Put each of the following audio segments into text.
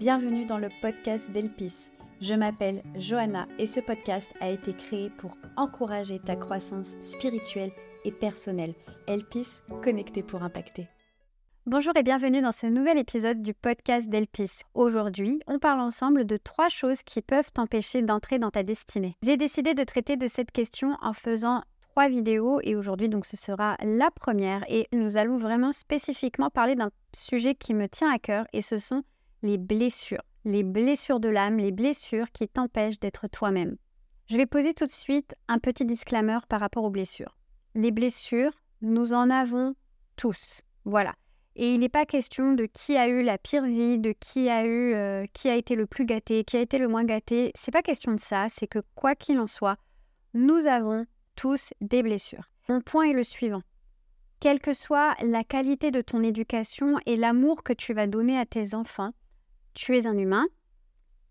Bienvenue dans le podcast d'Elpis. Je m'appelle Johanna et ce podcast a été créé pour encourager ta croissance spirituelle et personnelle. Elpis, connecté pour impacter. Bonjour et bienvenue dans ce nouvel épisode du podcast d'Elpis. Aujourd'hui, on parle ensemble de trois choses qui peuvent t'empêcher d'entrer dans ta destinée. J'ai décidé de traiter de cette question en faisant trois vidéos et aujourd'hui donc ce sera la première et nous allons vraiment spécifiquement parler d'un sujet qui me tient à cœur et ce sont les blessures. Les blessures de l'âme, les blessures qui t'empêchent d'être toi-même. Je vais poser tout de suite un petit disclaimer par rapport aux blessures. Les blessures, nous en avons tous. Voilà. Et il n'est pas question de qui a eu la pire vie, de qui a eu, euh, qui a été le plus gâté, qui a été le moins gâté. C'est pas question de ça. C'est que quoi qu'il en soit, nous avons tous des blessures. Mon point est le suivant. Quelle que soit la qualité de ton éducation et l'amour que tu vas donner à tes enfants, tu es un humain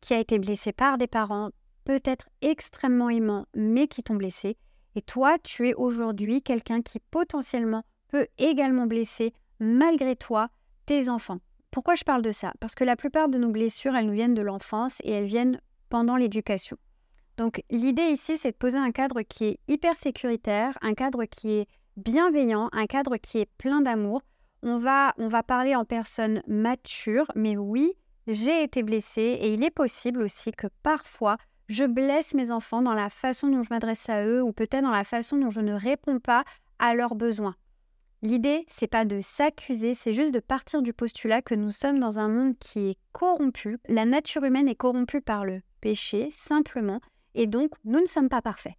qui a été blessé par des parents peut-être extrêmement aimants, mais qui t'ont blessé. Et toi, tu es aujourd'hui quelqu'un qui potentiellement peut également blesser, malgré toi, tes enfants. Pourquoi je parle de ça? Parce que la plupart de nos blessures, elles nous viennent de l'enfance et elles viennent pendant l'éducation. Donc l'idée ici, c'est de poser un cadre qui est hyper sécuritaire, un cadre qui est bienveillant, un cadre qui est plein d'amour. On va, on va parler en personne mature, mais oui, j'ai été blessée et il est possible aussi que parfois je blesse mes enfants dans la façon dont je m'adresse à eux ou peut-être dans la façon dont je ne réponds pas à leurs besoins. L'idée, c'est pas de s'accuser, c'est juste de partir du postulat que nous sommes dans un monde qui est corrompu. La nature humaine est corrompue par le péché, simplement, et donc nous ne sommes pas parfaits.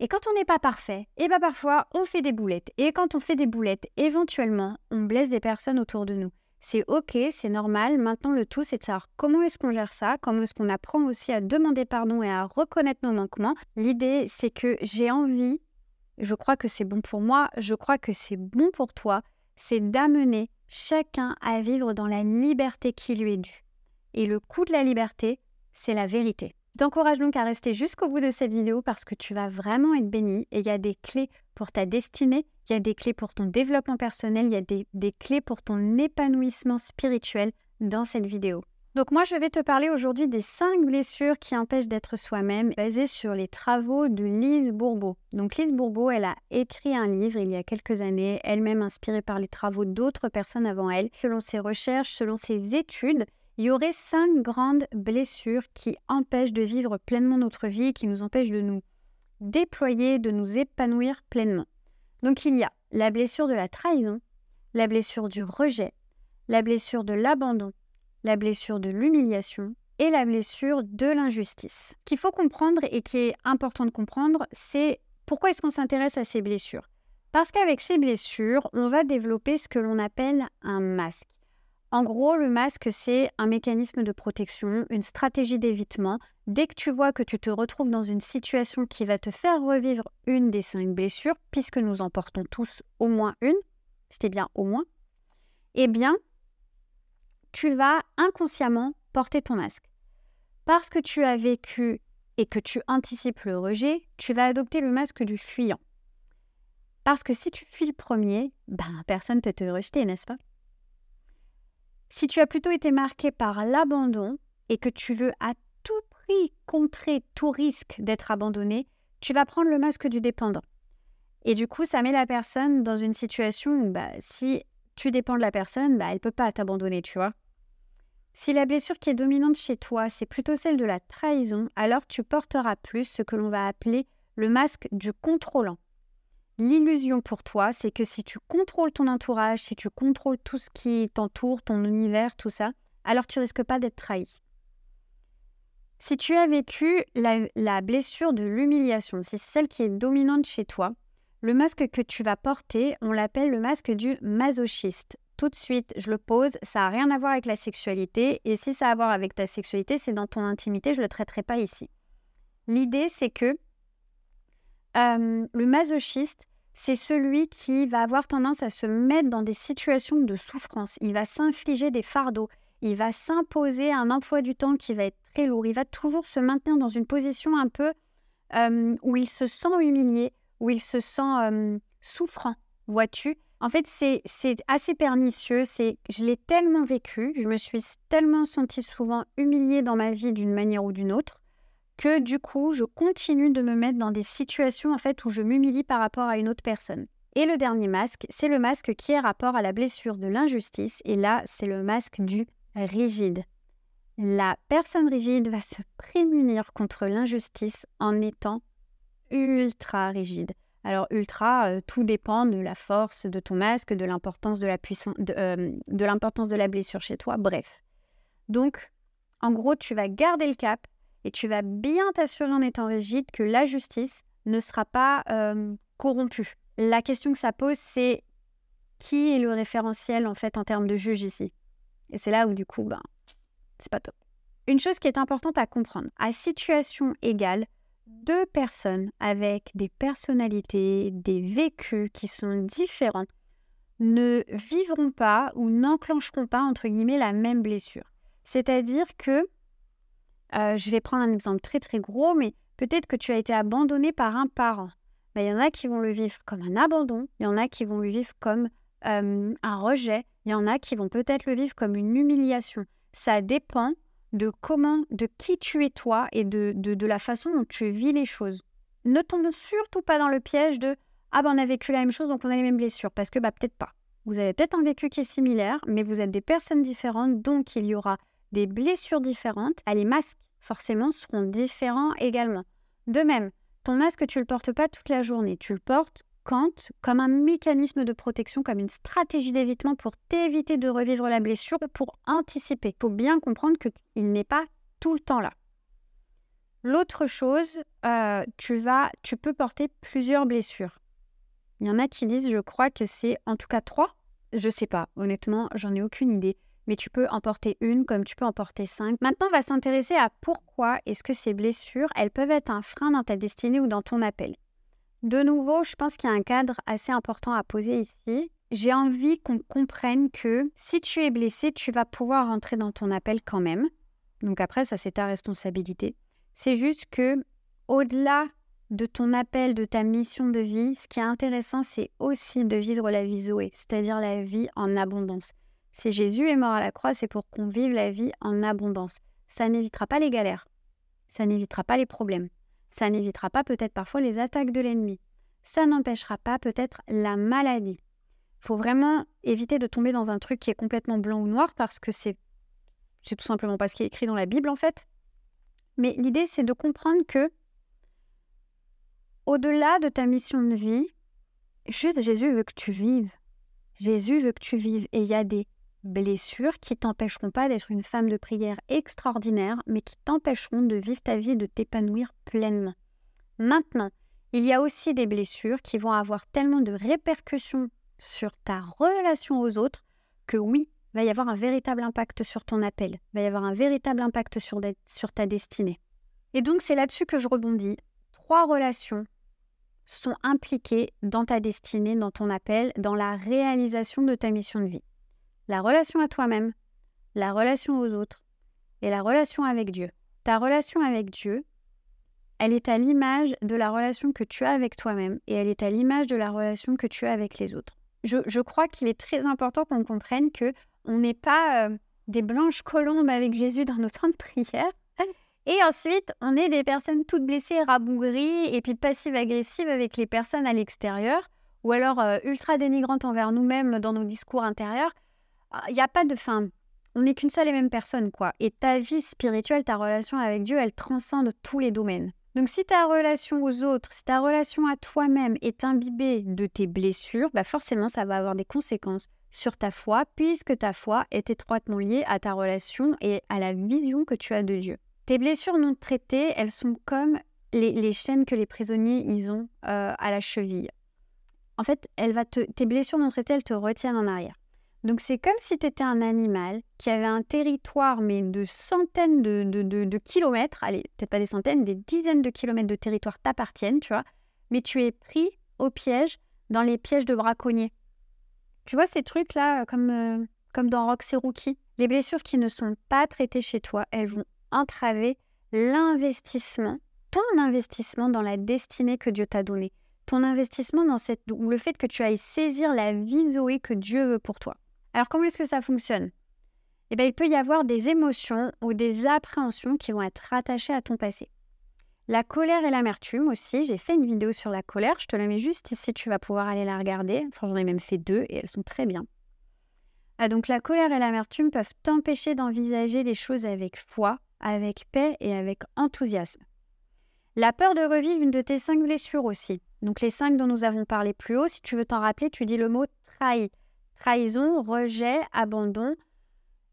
Et quand on n'est pas parfait, et eh bien parfois on fait des boulettes. Et quand on fait des boulettes, éventuellement, on blesse des personnes autour de nous. C'est ok, c'est normal. Maintenant, le tout, c'est de savoir comment est-ce qu'on gère ça, comment est-ce qu'on apprend aussi à demander pardon et à reconnaître nos manquements. L'idée, c'est que j'ai envie, je crois que c'est bon pour moi, je crois que c'est bon pour toi, c'est d'amener chacun à vivre dans la liberté qui lui est due. Et le coût de la liberté, c'est la vérité. Je t'encourage donc à rester jusqu'au bout de cette vidéo parce que tu vas vraiment être béni et il y a des clés pour ta destinée, il y a des clés pour ton développement personnel, il y a des, clés pour ton épanouissement spirituel dans cette vidéo. Donc moi, je vais te parler aujourd'hui des cinq blessures qui empêchent d'être soi-même, basées sur les travaux de Lise Bourbeau. Donc Lise Bourbeau, elle a écrit un livre il y a quelques années, elle-même inspirée par les travaux d'autres personnes avant elle. Selon ses recherches, selon ses études, il y aurait cinq grandes blessures qui empêchent de vivre pleinement notre vie, qui nous empêchent de nous déployer, de nous épanouir pleinement. Donc il y a la blessure de la trahison, la blessure du rejet, la blessure de l'abandon, la blessure de l'humiliation et la blessure de l'injustice. Ce qu'il faut comprendre et qui est important de comprendre, c'est pourquoi est-ce qu'on s'intéresse à ces blessures? Parce qu'avec ces blessures, on va développer ce que l'on appelle un masque. En gros, le masque, c'est un mécanisme de protection, une stratégie d'évitement. Dès que tu vois que tu te retrouves dans une situation qui va te faire revivre une des cinq blessures, puisque nous en portons tous au moins une, c'était bien au moins, eh bien, tu vas inconsciemment porter ton masque. Parce que tu as vécu et que tu anticipes le rejet, tu vas adopter le masque du fuyant. Parce que si tu fuis le premier, ben, personne ne peut te rejeter, n'est-ce pas? Si tu as plutôt été marqué par l'abandon et que tu veux à tout prix contrer tout risque d'être abandonné, tu vas prendre le masque du dépendant. Et du coup, ça met la personne dans une situation où bah, si tu dépends de la personne, bah, elle ne peut pas t'abandonner, tu vois. Si la blessure qui est dominante chez toi, c'est plutôt celle de la trahison, alors tu porteras plus ce que l'on va appeler le masque du contrôlant. L'illusion pour toi, c'est que si tu contrôles ton entourage, si tu contrôles tout ce qui t'entoure, ton univers, tout ça, alors tu risques pas d'être trahi. Si tu as vécu la, blessure de l'humiliation, c'est celle qui est dominante chez toi, le masque que tu vas porter, on l'appelle le masque du masochiste. Tout de suite, je le pose, ça n'a rien à voir avec la sexualité, et si ça a à voir avec ta sexualité, c'est dans ton intimité, je ne le traiterai pas ici. L'idée, c'est que euh, le masochiste, c'est celui qui va avoir tendance à se mettre dans des situations de souffrance. Il va s'infliger des fardeaux. Il va s'imposer un emploi du temps qui va être très lourd. Il va toujours se maintenir dans une position un peu euh, où il se sent humilié, où il se sent euh, souffrant, vois-tu En fait, c'est assez pernicieux. C'est, je l'ai tellement vécu, je me suis tellement sentie souvent humiliée dans ma vie d'une manière ou d'une autre, que du coup, je continue de me mettre dans des situations en fait où je m'humilie par rapport à une autre personne. Et le dernier masque, c'est le masque qui est rapport à la blessure de l'injustice. Et là, c'est le masque du rigide. La personne rigide va se prémunir contre l'injustice en étant ultra rigide. Alors ultra, euh, tout dépend de la force de ton masque, de l'importance de la puissance, euh, de, l'importance de la blessure chez toi. Bref. Donc, en gros, tu vas garder le cap et tu vas bien t'assurer en étant rigide que la justice ne sera pas corrompue. La question que ça pose, c'est qui est le référentiel en fait en termes de juge ici? Et c'est là où du coup, ben, c'est pas top. Une chose qui est importante à comprendre, à situation égale, deux personnes avec des personnalités, des vécus qui sont différents ne vivront pas ou n'enclencheront pas, entre guillemets, la même blessure. C'est-à-dire que, euh, je vais prendre un exemple très très gros, mais peut-être que tu as été abandonné par un parent. Ben, il y en a qui vont le vivre comme un abandon, il y en a qui vont le vivre comme un rejet, il y en a qui vont peut-être le vivre comme une humiliation. Ça dépend de comment, de qui tu es toi et de, de, la façon dont tu vis les choses. Ne tombe surtout pas dans le piège de ah ben on a vécu la même chose donc on a les mêmes blessures parce que bah peut-être pas. Vous avez peut-être un vécu qui est similaire, mais vous êtes des personnes différentes, donc il y aura des blessures différentes. Ah, les masques, forcément, seront différents également. De même, ton masque, tu le portes pas toute la journée, tu le portes comme un mécanisme de protection, comme une stratégie d'évitement pour t'éviter de revivre la blessure, pour anticiper. Il faut bien comprendre qu'il n'est pas tout le temps là. L'autre chose, euh, tu, vas, tu peux porter plusieurs blessures. Il y en a qui disent, je crois que c'est en tout cas trois. Je sais pas, honnêtement, j'en ai aucune idée. Mais tu peux en porter une comme tu peux en porter cinq. Maintenant, on va s'intéresser à pourquoi est-ce que ces blessures, elles peuvent être un frein dans ta destinée ou dans ton appel. De nouveau, je pense qu'il y a un cadre assez important à poser ici. J'ai envie qu'on comprenne que si tu es blessé, tu vas pouvoir rentrer dans ton appel quand même. Donc après, ça c'est ta responsabilité. C'est juste que au-delà de ton appel, de ta mission de vie, ce qui est intéressant, c'est aussi de vivre la vie Zoé, c'est-à-dire la vie en abondance. Si Jésus est mort à la croix, c'est pour qu'on vive la vie en abondance. Ça n'évitera pas les galères, ça n'évitera pas les problèmes, ça n'évitera pas peut-être parfois les attaques de l'ennemi. Ça n'empêchera pas peut-être la maladie. Il faut vraiment éviter de tomber dans un truc qui est complètement blanc ou noir parce que c'est c'est tout simplement pas ce qui est écrit dans la Bible en fait. Mais l'idée c'est de comprendre que au-delà de ta mission de vie, juste Jésus veut que tu vives. Jésus veut que tu vives et il y a des blessures qui t'empêcheront pas d'être une femme de prière extraordinaire, mais qui t'empêcheront de vivre ta vie et de t'épanouir pleinement. Maintenant, il y a aussi des blessures qui vont avoir tellement de répercussions sur ta relation aux autres que oui, va y avoir un véritable impact sur ton appel, va y avoir un véritable impact sur, sur ta destinée. Et donc c'est là-dessus que je rebondis. Trois relations sont impliquées dans ta destinée, dans ton appel, dans la réalisation de ta mission de vie la relation à toi-même, la relation aux autres et la relation avec Dieu. Ta relation avec Dieu, elle est à l'image de la relation que tu as avec toi-même et elle est à l'image de la relation que tu as avec les autres. Je, crois qu'il est très important qu'on comprenne que on n'est pas euh, des blanches colombes avec Jésus dans nos temps de prière. Et ensuite, on est des personnes toutes blessées, rabougries et puis passives-agressives avec les personnes à l'extérieur ou alors euh, ultra dénigrantes envers nous-mêmes dans nos discours intérieurs. Il ah, n'y a pas de fin. On n'est qu'une seule et même personne, quoi. Et ta vie spirituelle, ta relation avec Dieu, elle transcende tous les domaines. Donc si ta relation aux autres, si ta relation à toi-même est imbibée de tes blessures, bah forcément ça va avoir des conséquences sur ta foi, puisque ta foi est étroitement liée à ta relation et à la vision que tu as de Dieu. Tes blessures non traitées, elles sont comme les, chaînes que les prisonniers ils ont euh, à la cheville. En fait, elle va te, tes blessures non traitées, elles te retiennent en arrière. Donc c'est comme si tu étais un animal qui avait un territoire, mais de centaines de, kilomètres, allez, peut-être pas des centaines, des dizaines de kilomètres de territoire t'appartiennent, tu vois, mais tu es pris au piège dans les pièges de braconniers. Tu vois ces trucs-là, comme, euh, comme dans Rox et Rookie Les blessures qui ne sont pas traitées chez toi, elles vont entraver l'investissement, ton investissement dans la destinée que Dieu t'a donnée ton investissement dans cette ou le fait que tu ailles saisir la vie Zoé que Dieu veut pour toi. Alors comment est-ce que ça fonctionne? Eh bien, il peut y avoir des émotions ou des appréhensions qui vont être rattachées à ton passé. La colère et l'amertume aussi, j'ai fait une vidéo sur la colère, je te la mets juste ici, tu vas pouvoir aller la regarder. Enfin, j'en ai même fait deux et elles sont très bien. Ah, donc la colère et l'amertume peuvent t'empêcher d'envisager les choses avec foi, avec paix et avec enthousiasme. La peur de revivre une de tes cinq blessures aussi. Donc les cinq dont nous avons parlé plus haut, si tu veux t'en rappeler, tu dis le mot trahi. Trahison, rejet, abandon,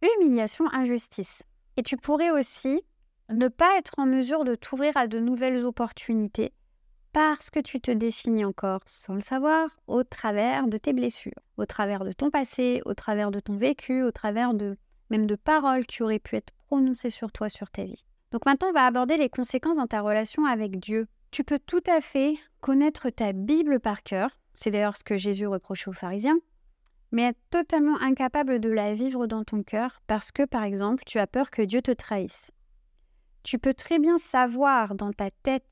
humiliation, injustice. Et tu pourrais aussi ne pas être en mesure de t'ouvrir à de nouvelles opportunités parce que tu te définis encore, sans le savoir, au travers de tes blessures, au travers de ton passé, au travers de ton vécu, au travers de même de paroles qui auraient pu être prononcées sur toi, sur ta vie. Donc maintenant, on va aborder les conséquences dans ta relation avec Dieu. Tu peux tout à fait connaître ta Bible par cœur, c'est d'ailleurs ce que Jésus reprochait aux pharisiens, mais être totalement incapable de la vivre dans ton cœur parce que, par exemple, tu as peur que Dieu te trahisse. Tu peux très bien savoir dans ta tête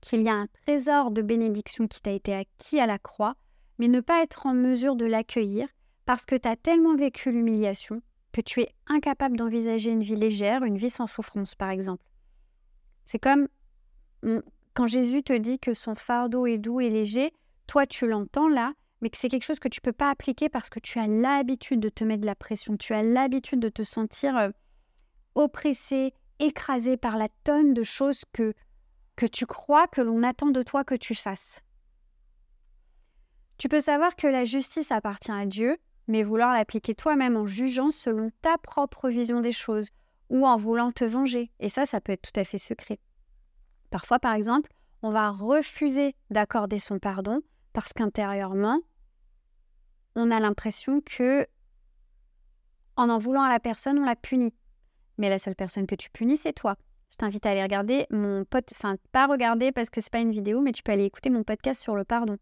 qu'il y a un trésor de bénédiction qui t'a été acquis à la croix, mais ne pas être en mesure de l'accueillir parce que tu as tellement vécu l'humiliation que tu es incapable d'envisager une vie légère, une vie sans souffrance, par exemple. C'est comme quand Jésus te dit que son fardeau est doux et léger, toi tu l'entends là, mais que c'est quelque chose que tu peux pas appliquer parce que tu as l'habitude de te mettre de la pression, tu as l'habitude de te sentir euh, oppressé, écrasé par la tonne de choses que, que tu crois que l'on attend de toi que tu fasses. Tu peux savoir que la justice appartient à Dieu, mais vouloir l'appliquer toi-même en jugeant selon ta propre vision des choses ou en voulant te venger. Et ça, ça peut être tout à fait secret. Parfois, par exemple, on va refuser d'accorder son pardon parce qu'intérieurement, on a l'impression que en en voulant à la personne, on la punit. Mais la seule personne que tu punis, c'est toi. Je t'invite à aller regarder mon pote, enfin pas regarder parce que c'est pas une vidéo, mais tu peux aller écouter mon podcast sur le pardon.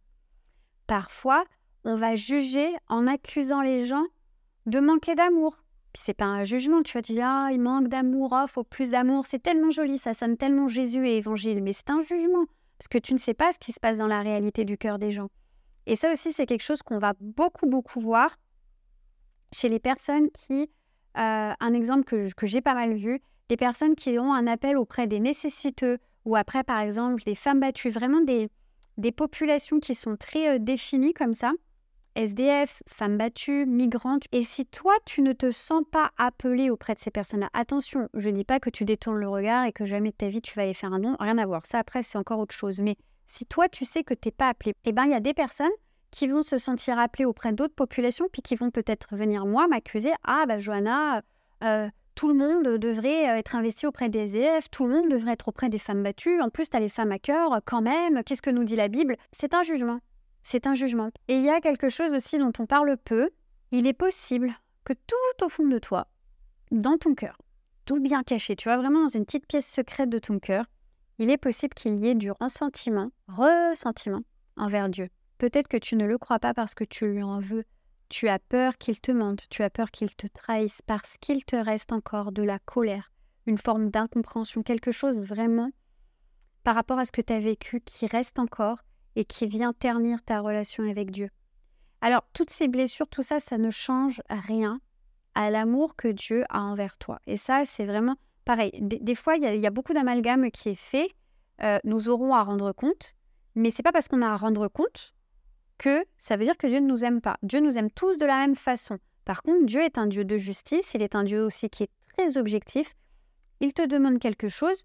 Parfois, on va juger en accusant les gens de manquer d'amour. Puis c'est pas un jugement, tu vas dire ah il manque d'amour, oh faut plus d'amour, c'est tellement joli, ça sonne tellement Jésus et Évangile, mais c'est un jugement parce que tu ne sais pas ce qui se passe dans la réalité du cœur des gens. Et ça aussi c'est quelque chose qu'on va beaucoup beaucoup voir chez les personnes qui, euh, un exemple que, que j'ai pas mal vu, les personnes qui ont un appel auprès des nécessiteux ou après par exemple des femmes battues, vraiment des, des populations qui sont très euh, définies comme ça SDF, femmes battues, migrantes. Et si toi, tu ne te sens pas appelé auprès de ces personnes-là, attention, je ne dis pas que tu détournes le regard et que jamais de ta vie tu vas y faire un don, rien à voir. Ça, après, c'est encore autre chose. Mais si toi, tu sais que tu n'es pas appelé, eh bien, il y a des personnes qui vont se sentir appelées auprès d'autres populations, puis qui vont peut-être venir, moi, m'accuser Ah, bah, Johanna, euh, tout le monde devrait euh, être investi auprès des SDF, tout le monde devrait être auprès des femmes battues. En plus, tu as les femmes à cœur, quand même. Qu'est-ce que nous dit la Bible? C'est un jugement c'est un jugement. Et il y a quelque chose aussi dont on parle peu. Il est possible que tout au fond de toi, dans ton cœur, tout bien caché, tu vois, vraiment dans une petite pièce secrète de ton cœur, il est possible qu'il y ait du ressentiment, ressentiment envers Dieu. Peut-être que tu ne le crois pas parce que tu lui en veux. Tu as peur qu'il te mente, tu as peur qu'il te trahisse parce qu'il te reste encore de la colère, une forme d'incompréhension, quelque chose vraiment par rapport à ce que tu as vécu qui reste encore et qui vient ternir ta relation avec Dieu. Alors, toutes ces blessures, tout ça, ça ne change rien à l'amour que Dieu a envers toi. Et ça, c'est vraiment pareil. Des, fois, il y, a beaucoup d'amalgame qui est fait. Euh, nous aurons à rendre compte, mais c'est pas parce qu'on a à rendre compte que ça veut dire que Dieu ne nous aime pas. Dieu nous aime tous de la même façon. Par contre, Dieu est un Dieu de justice, il est un Dieu aussi qui est très objectif. Il te demande quelque chose,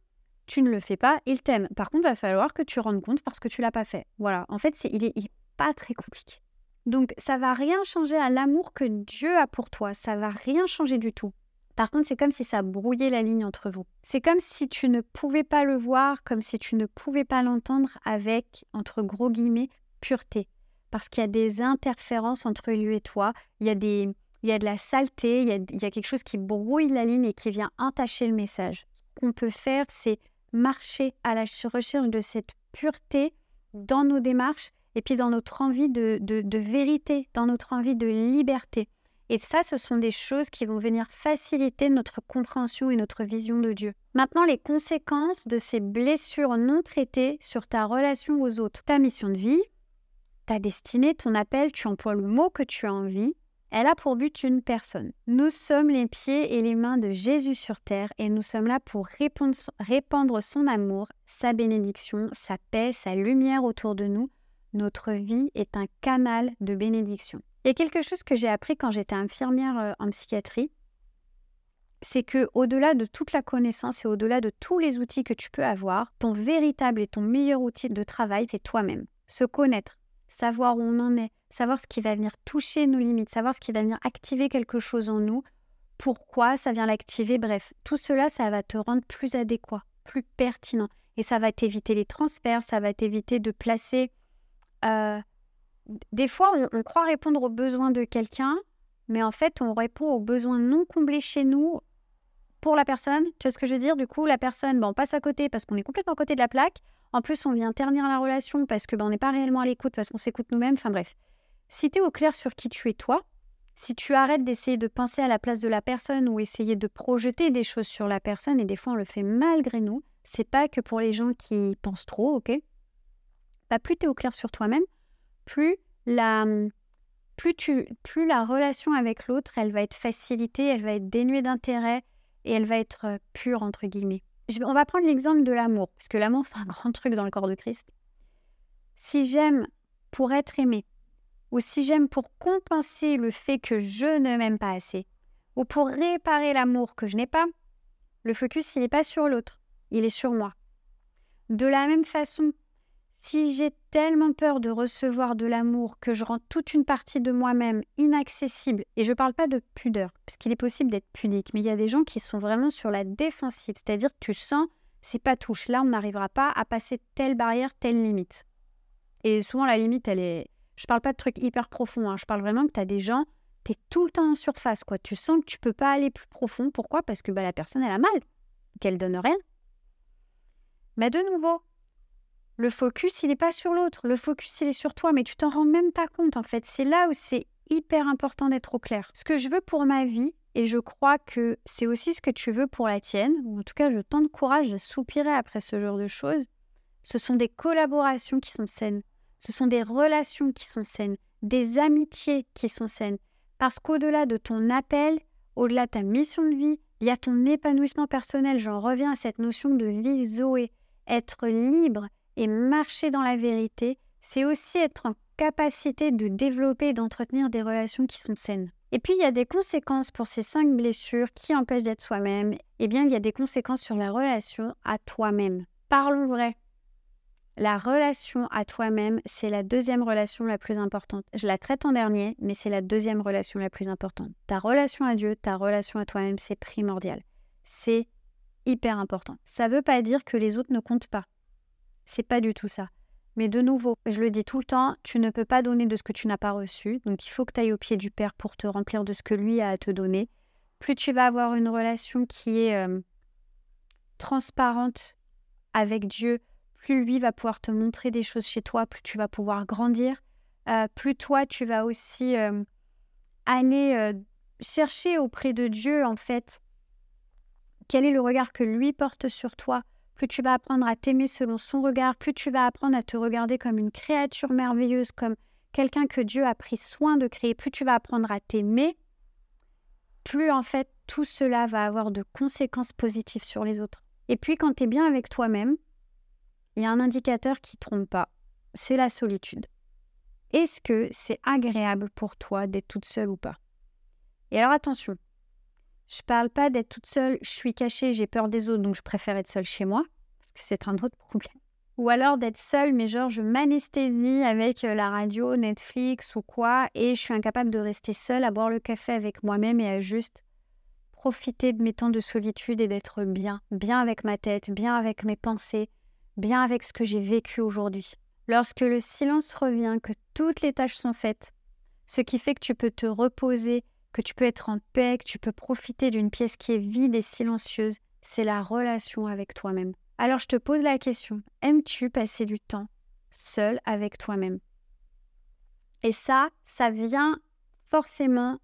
tu ne le fais pas, il t'aime. Par contre, il va falloir que tu rendes compte parce que tu l'as pas fait. Voilà, en fait, c'est, il, est, pas très compliqué. Donc, ça va rien changer à l'amour que Dieu a pour toi. Ça va rien changer du tout. Par contre, c'est comme si ça brouillait la ligne entre vous. C'est comme si tu ne pouvais pas le voir, comme si tu ne pouvais pas l'entendre avec, entre gros guillemets, pureté. Parce qu'il y a des interférences entre lui et toi. Il y a, des, il y a de la saleté, il y a, il y a quelque chose qui brouille la ligne et qui vient entacher le message. Ce qu'on peut faire, c'est marcher à la recherche de cette pureté dans nos démarches et puis dans notre envie de, vérité, dans notre envie de liberté. Et ça, ce sont des choses qui vont venir faciliter notre compréhension et notre vision de Dieu. Maintenant, les conséquences de ces blessures non traitées sur ta relation aux autres. Ta mission de vie, ta destinée, ton appel, tu emploies le mot que tu as envie, elle a pour but une personne. Nous sommes les pieds et les mains de Jésus sur terre et nous sommes là pour répandre son amour, sa bénédiction, sa paix, sa lumière autour de nous. Notre vie est un canal de bénédiction. Il y a quelque chose que j'ai appris quand j'étais infirmière euh, en psychiatrie, c'est que au-delà de toute la connaissance et au-delà de tous les outils que tu peux avoir, ton véritable et ton meilleur outil de travail, c'est toi-même. Se connaître, savoir où on en est, savoir ce qui va venir toucher nos limites, savoir ce qui va venir activer quelque chose en nous, pourquoi ça vient l'activer, bref, tout cela, ça va te rendre plus adéquat, plus pertinent. Et ça va t'éviter les transferts, ça va t'éviter de placer... Euh, des fois, on, croit répondre aux besoins de quelqu'un, mais en fait, on répond aux besoins non comblés chez nous pour la personne. Tu vois ce que je veux dire? Du coup, la personne, bon, on passe à côté parce qu'on est complètement à côté de la plaque. En plus, on vient ternir la relation parce que ben, on n'est pas réellement à l'écoute, parce qu'on s'écoute nous-mêmes. Enfin bref. Si tu es au clair sur qui tu es toi, si tu arrêtes d'essayer de penser à la place de la personne ou essayer de projeter des choses sur la personne, et des fois on le fait malgré nous, c'est pas que pour les gens qui pensent trop, ok? Bah, Plus tu es au clair sur toi-même, plus la, plus, tu, plus la relation avec l'autre, elle va être facilitée, elle va être dénuée d'intérêt et elle va être euh, pure, entre guillemets on va prendre l'exemple de l'amour, parce que l'amour, c'est un grand truc dans le corps de Christ. Si j'aime pour être aimé, ou si j'aime pour compenser le fait que je ne m'aime pas assez, ou pour réparer l'amour que je n'ai pas, le focus, il n'est pas sur l'autre, il est sur moi. De la même façon, si j'ai tellement peur de recevoir de l'amour que je rends toute une partie de moi-même inaccessible, et je ne parle pas de pudeur, parce qu'il est possible d'être pudique, mais il y a des gens qui sont vraiment sur la défensive, c'est-à-dire que tu sens, c'est pas touche, là on n'arrivera pas à passer telle barrière, telle limite. Et souvent la limite, elle est... Je parle pas de trucs hyper profonds, hein. je parle vraiment que tu as des gens, tu es tout le temps en surface, quoi. Tu sens que tu peux pas aller plus profond. Pourquoi? Parce que bah, la personne, elle a mal, qu'elle donne rien. Mais de nouveau, le focus, il n'est pas sur l'autre. Le focus, il est sur toi, mais tu t'en rends même pas compte, en fait. C'est là où c'est hyper important d'être au clair. Ce que je veux pour ma vie, et je crois que c'est aussi ce que tu veux pour la tienne, ou en tout cas, je courage à soupirer après ce genre de choses, ce sont des collaborations qui sont saines. Ce sont des relations qui sont saines, des amitiés qui sont saines. Parce qu'au-delà de ton appel, au-delà de ta mission de vie, il y a ton épanouissement personnel. J'en reviens à cette notion de vie Zoé. Être libre, et marcher dans la vérité, c'est aussi être en capacité de développer et d'entretenir des relations qui sont saines. Et puis, il y a des conséquences pour ces cinq blessures qui empêchent d'être soi-même. Eh bien, il y a des conséquences sur la relation à toi-même. Parlons vrai. La relation à toi-même, c'est la deuxième relation la plus importante. Je la traite en dernier, mais c'est la deuxième relation la plus importante. Ta relation à Dieu, ta relation à toi-même, c'est primordial. C'est hyper important. Ça ne veut pas dire que les autres ne comptent pas. C'est pas du tout ça. Mais de nouveau, je le dis tout le temps, tu ne peux pas donner de ce que tu n'as pas reçu. Donc il faut que tu ailles au pied du Père pour te remplir de ce que lui a à te donner. Plus tu vas avoir une relation qui est euh, transparente avec Dieu, plus lui va pouvoir te montrer des choses chez toi, plus tu vas pouvoir grandir. Euh, plus toi, tu vas aussi euh, aller chercher auprès de Dieu, en fait, quel est le regard que lui porte sur toi? Plus tu vas apprendre à t'aimer selon son regard, plus tu vas apprendre à te regarder comme une créature merveilleuse, comme quelqu'un que Dieu a pris soin de créer, plus tu vas apprendre à t'aimer, plus en fait tout cela va avoir de conséquences positives sur les autres. Et puis quand tu es bien avec toi-même, il y a un indicateur qui ne trompe pas, c'est la solitude. Est-ce que c'est agréable pour toi d'être toute seule ou pas? Et alors attention, je parle pas d'être toute seule, je suis cachée, j'ai peur des autres, donc je préfère être seule chez moi, parce que c'est un autre problème. Ou alors d'être seule, mais genre je m'anesthésie avec euh, la radio, Netflix ou quoi, et je suis incapable de rester seule à boire le café avec moi-même et à juste profiter de mes temps de solitude et d'être bien, bien avec ma tête, bien avec mes pensées, bien avec ce que j'ai vécu aujourd'hui. Lorsque le silence revient, que toutes les tâches sont faites, ce qui fait que tu peux te reposer que tu peux être en paix, que tu peux profiter d'une pièce qui est vide et silencieuse, c'est la relation avec toi-même. Alors je te pose la question, aimes-tu passer du temps seul avec toi-même? Et ça, ça vient forcément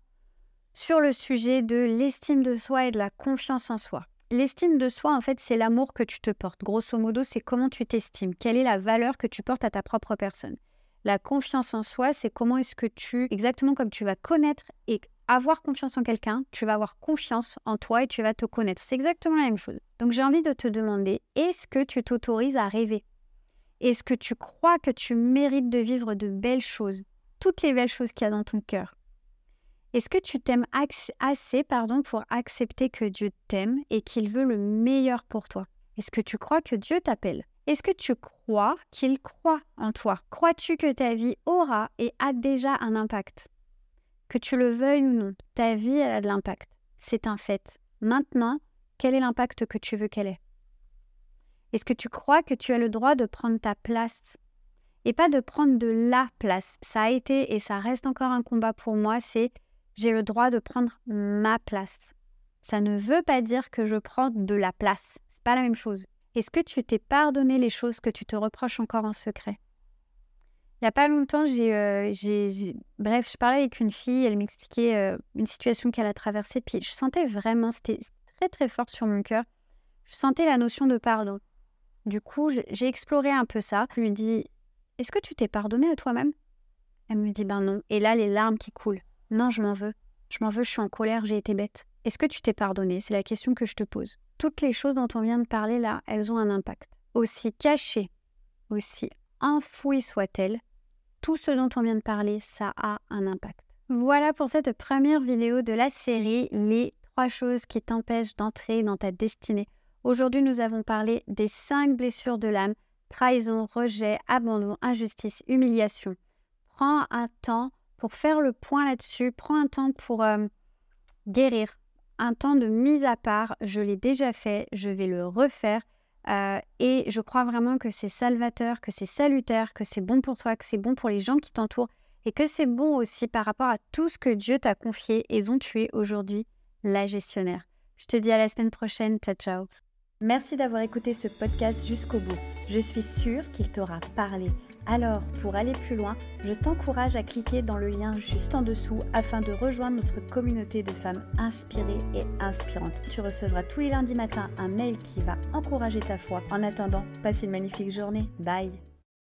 sur le sujet de l'estime de soi et de la confiance en soi. L'estime de soi, en fait, c'est l'amour que tu te portes. Grosso modo, c'est comment tu t'estimes, quelle est la valeur que tu portes à ta propre personne? La confiance en soi, c'est comment est-ce que tu, exactement comme tu vas connaître et avoir confiance en quelqu'un, tu vas avoir confiance en toi et tu vas te connaître. C'est exactement la même chose. Donc j'ai envie de te demander, est-ce que tu t'autorises à rêver? Est-ce que tu crois que tu mérites de vivre de belles choses? Toutes les belles choses qu'il y a dans ton cœur. Est-ce que tu t'aimes assez pardon, pour accepter que Dieu t'aime et qu'il veut le meilleur pour toi? Est-ce que tu crois que Dieu t'appelle? Est-ce que tu crois qu'il croit en toi? Crois-tu que ta vie aura et a déjà un impact? Que tu le veuilles ou non, ta vie, a de l'impact. C'est un fait. Maintenant, quel est l'impact que tu veux qu'elle ait? Est-ce que tu crois que tu as le droit de prendre ta place? Et pas de prendre de la place. Ça a été et ça reste encore un combat pour moi, c'est j'ai le droit de prendre ma place. Ça ne veut pas dire que je prends de la place. C'est pas la même chose. Est-ce que tu t'es pardonné les choses que tu te reproches encore en secret? Il n'y a pas longtemps, euh, j'ai, bref, je parlais avec une fille, elle m'expliquait euh, une situation qu'elle a traversée, puis je sentais vraiment, c'était très très fort sur mon cœur, je sentais la notion de pardon. Du coup, j'ai exploré un peu ça. Je lui dis, est-ce que tu t'es pardonné à toi-même? Elle me dit, ben non. Et là, les larmes qui coulent. Non, je m'en veux. Je m'en veux, je suis en colère, j'ai été bête. Est-ce que tu t'es pardonné C'est la question que je te pose. Toutes les choses dont on vient de parler là, elles ont un impact. Aussi cachées, aussi enfouies soient-elles, tout ce dont on vient de parler, ça a un impact. Voilà pour cette première vidéo de la série Les trois choses qui t'empêchent d'entrer dans ta destinée. Aujourd'hui, nous avons parlé des cinq blessures de l'âme trahison, rejet, abandon, injustice, humiliation. Prends un temps pour faire le point là-dessus. Prends un temps pour euh, guérir. Un temps de mise à part. Je l'ai déjà fait. Je vais le refaire. Euh, et je crois vraiment que c'est salvateur, que c'est salutaire, que c'est bon pour toi, que c'est bon pour les gens qui t'entourent et que c'est bon aussi par rapport à tout ce que Dieu t'a confié et dont tu es aujourd'hui la gestionnaire. Je te dis à la semaine prochaine. Ciao, ciao. Merci d'avoir écouté ce podcast jusqu'au bout. Je suis sûre qu'il t'aura parlé. Alors, pour aller plus loin, je t'encourage à cliquer dans le lien juste en dessous afin de rejoindre notre communauté de femmes inspirées et inspirantes. Tu recevras tous les lundis matins un mail qui va encourager ta foi. En attendant, passe une magnifique journée. Bye